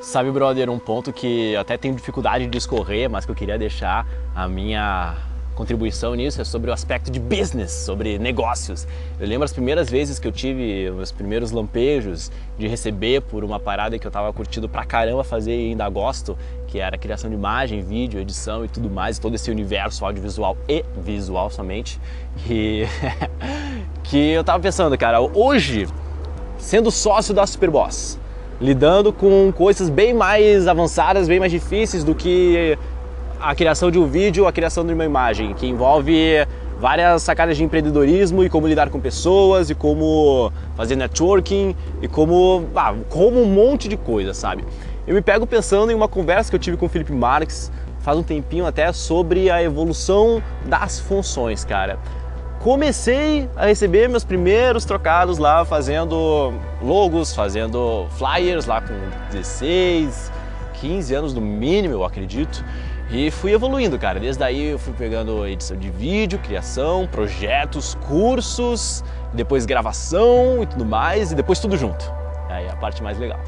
Sabe, brother, um ponto que até tenho dificuldade de discorrer, mas que eu queria deixar a minha contribuição nisso é sobre o aspecto de business, sobre negócios. Eu lembro as primeiras vezes que eu tive os primeiros lampejos de receber por uma parada que eu tava curtindo pra caramba fazer e ainda gosto, que era criação de imagem, vídeo, edição e tudo mais, todo esse universo audiovisual e visual somente. E que eu tava pensando, cara, hoje, sendo sócio da Superboss, lidando com coisas bem mais avançadas, bem mais difíceis do que a criação de um vídeo, a criação de uma imagem, que envolve várias sacadas de empreendedorismo e como lidar com pessoas e como fazer networking e como, ah, como um monte de coisa, sabe? Eu me pego pensando em uma conversa que eu tive com o Felipe Marques faz um tempinho até sobre a evolução das funções, cara comecei a receber meus primeiros trocados lá fazendo logos, fazendo flyers lá com 16, 15 anos no mínimo, eu acredito. E fui evoluindo, cara. Desde aí eu fui pegando edição de vídeo, criação, projetos, cursos, depois gravação e tudo mais, e depois tudo junto. Aí é a parte mais legal.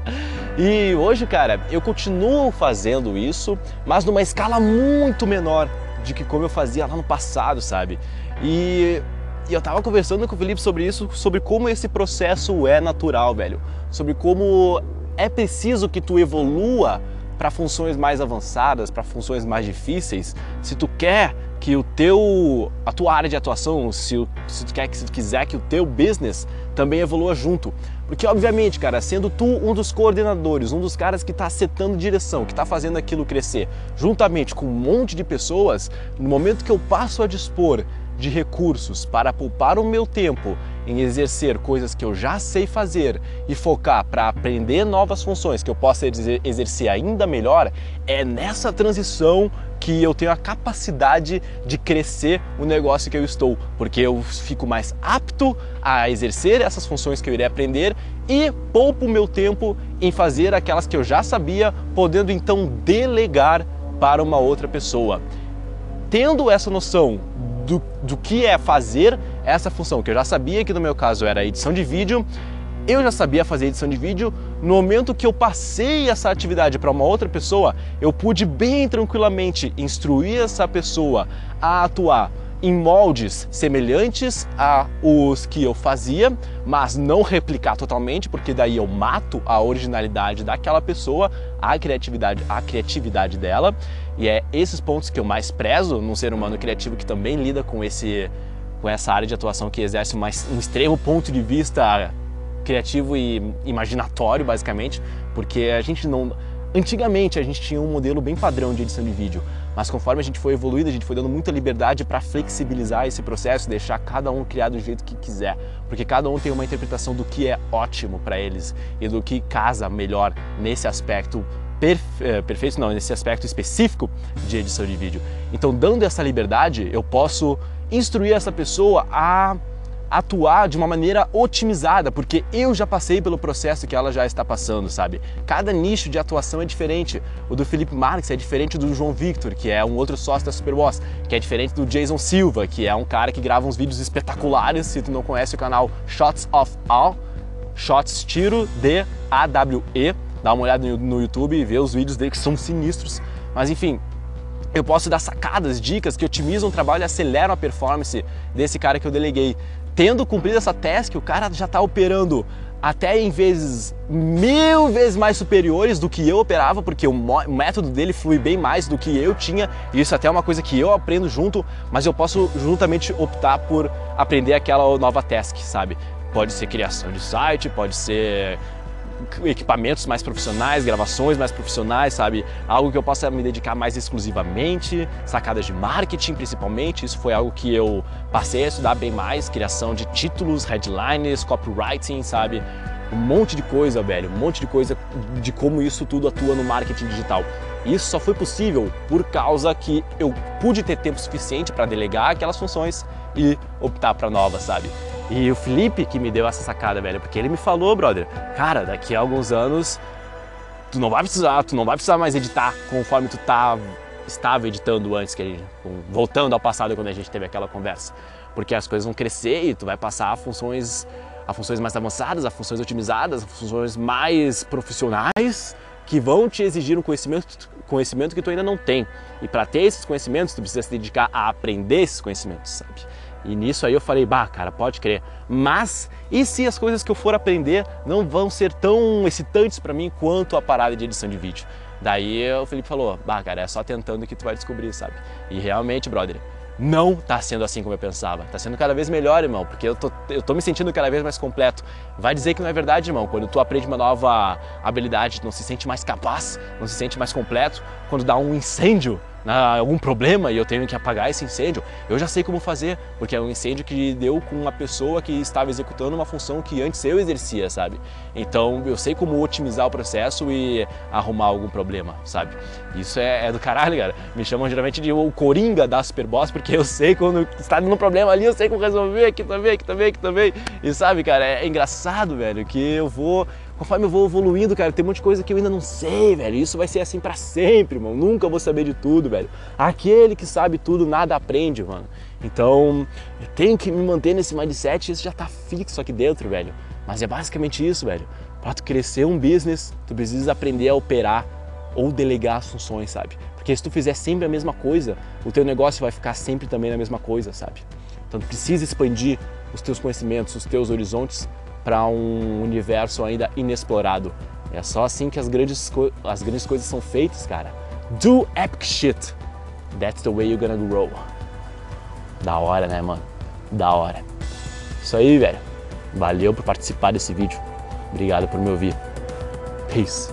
e hoje, cara, eu continuo fazendo isso, mas numa escala muito menor de que como eu fazia lá no passado, sabe? E, e eu tava conversando com o Felipe sobre isso, sobre como esse processo é natural, velho. Sobre como é preciso que tu evolua para funções mais avançadas, para funções mais difíceis, se tu quer que o teu a tua área de atuação, se, se tu quer que se tu quiser que o teu business também evolua junto. Porque obviamente, cara, sendo tu um dos coordenadores, um dos caras que está setando direção, que está fazendo aquilo crescer, juntamente com um monte de pessoas, no momento que eu passo a dispor de recursos para poupar o meu tempo em exercer coisas que eu já sei fazer e focar para aprender novas funções que eu possa exercer ainda melhor, é nessa transição que eu tenho a capacidade de crescer o negócio que eu estou, porque eu fico mais apto a exercer essas funções que eu irei aprender e poupo o meu tempo em fazer aquelas que eu já sabia, podendo então delegar para uma outra pessoa. Tendo essa noção do, do que é fazer essa função, que eu já sabia que no meu caso era edição de vídeo, eu já sabia fazer edição de vídeo, no momento que eu passei essa atividade para uma outra pessoa, eu pude bem tranquilamente instruir essa pessoa a atuar em moldes semelhantes a os que eu fazia, mas não replicar totalmente, porque daí eu mato a originalidade daquela pessoa, a criatividade, a criatividade dela. E é esses pontos que eu mais prezo num ser humano criativo que também lida com esse com essa área de atuação que exerce um extremo ponto de vista criativo e imaginatório, basicamente, porque a gente não Antigamente a gente tinha um modelo bem padrão de edição de vídeo, mas conforme a gente foi evoluindo, a gente foi dando muita liberdade para flexibilizar esse processo, deixar cada um criar do jeito que quiser, porque cada um tem uma interpretação do que é ótimo para eles e do que casa melhor nesse aspecto perfe eh, perfeito, não, nesse aspecto específico de edição de vídeo. Então, dando essa liberdade, eu posso instruir essa pessoa a atuar de uma maneira otimizada, porque eu já passei pelo processo que ela já está passando, sabe? Cada nicho de atuação é diferente. O do Felipe Marques é diferente do João Victor, que é um outro sócio da Superboss, que é diferente do Jason Silva, que é um cara que grava uns vídeos espetaculares, se tu não conhece o canal Shots of All, Shots Tiro de AWE, dá uma olhada no YouTube e vê os vídeos dele que são sinistros. Mas enfim, eu posso dar sacadas, dicas que otimizam o trabalho e aceleram a performance desse cara que eu deleguei tendo cumprido essa task, o cara já está operando até em vezes mil vezes mais superiores do que eu operava, porque o método dele flui bem mais do que eu tinha, e isso até é uma coisa que eu aprendo junto, mas eu posso juntamente optar por aprender aquela nova task, sabe? Pode ser criação de site, pode ser equipamentos mais profissionais, gravações mais profissionais, sabe? Algo que eu possa me dedicar mais exclusivamente, sacadas de marketing principalmente. Isso foi algo que eu passei a estudar bem mais, criação de títulos, headlines, copywriting, sabe? Um monte de coisa, velho, um monte de coisa de como isso tudo atua no marketing digital. Isso só foi possível por causa que eu pude ter tempo suficiente para delegar aquelas funções e optar para novas, sabe? E o Felipe que me deu essa sacada, velho, porque ele me falou, brother, cara, daqui a alguns anos tu não vai precisar, tu não vai precisar mais editar conforme tu tá estava editando antes que gente, voltando ao passado quando a gente teve aquela conversa, porque as coisas vão crescer e tu vai passar a funções a funções mais avançadas, a funções otimizadas, a funções mais profissionais que vão te exigir um conhecimento, conhecimento que tu ainda não tem. E para ter esses conhecimentos, tu precisa se dedicar a aprender esses conhecimentos, sabe? E nisso aí eu falei, bah, cara, pode crer. Mas e se as coisas que eu for aprender não vão ser tão excitantes para mim quanto a parada de edição de vídeo? Daí o Felipe falou, bah, cara, é só tentando que tu vai descobrir, sabe? E realmente, brother, não tá sendo assim como eu pensava. Tá sendo cada vez melhor, irmão, porque eu tô, eu tô me sentindo cada vez mais completo. Vai dizer que não é verdade, irmão. Quando tu aprende uma nova habilidade, tu não se sente mais capaz, não se sente mais completo. Quando dá um incêndio, algum problema e eu tenho que apagar esse incêndio, eu já sei como fazer, porque é um incêndio que deu com uma pessoa que estava executando uma função que antes eu exercia, sabe? Então eu sei como otimizar o processo e arrumar algum problema, sabe? Isso é, é do caralho, cara. Me chamam geralmente de o coringa da Superboss, porque eu sei quando está dando um problema ali, eu sei como resolver aqui também, aqui também, aqui também. E sabe, cara, é engraçado, velho, que eu vou conforme eu vou evoluindo, cara, tem um monte de coisa que eu ainda não sei, velho. Isso vai ser assim para sempre, mano. Nunca vou saber de tudo, velho. Aquele que sabe tudo, nada aprende, mano. Então, eu tenho que me manter nesse mindset, isso já tá fixo aqui dentro, velho. Mas é basicamente isso, velho. Para tu crescer um business, tu precisa aprender a operar ou delegar as funções, sabe? Porque se tu fizer sempre a mesma coisa, o teu negócio vai ficar sempre também na mesma coisa, sabe? Então tu precisa expandir os teus conhecimentos, os teus horizontes para um universo ainda inexplorado. É só assim que as grandes, as grandes coisas são feitas, cara. Do epic shit. That's the way you're gonna grow. Da hora, né, mano? Da hora. Isso aí, velho. Valeu por participar desse vídeo. Obrigado por me ouvir. Peace.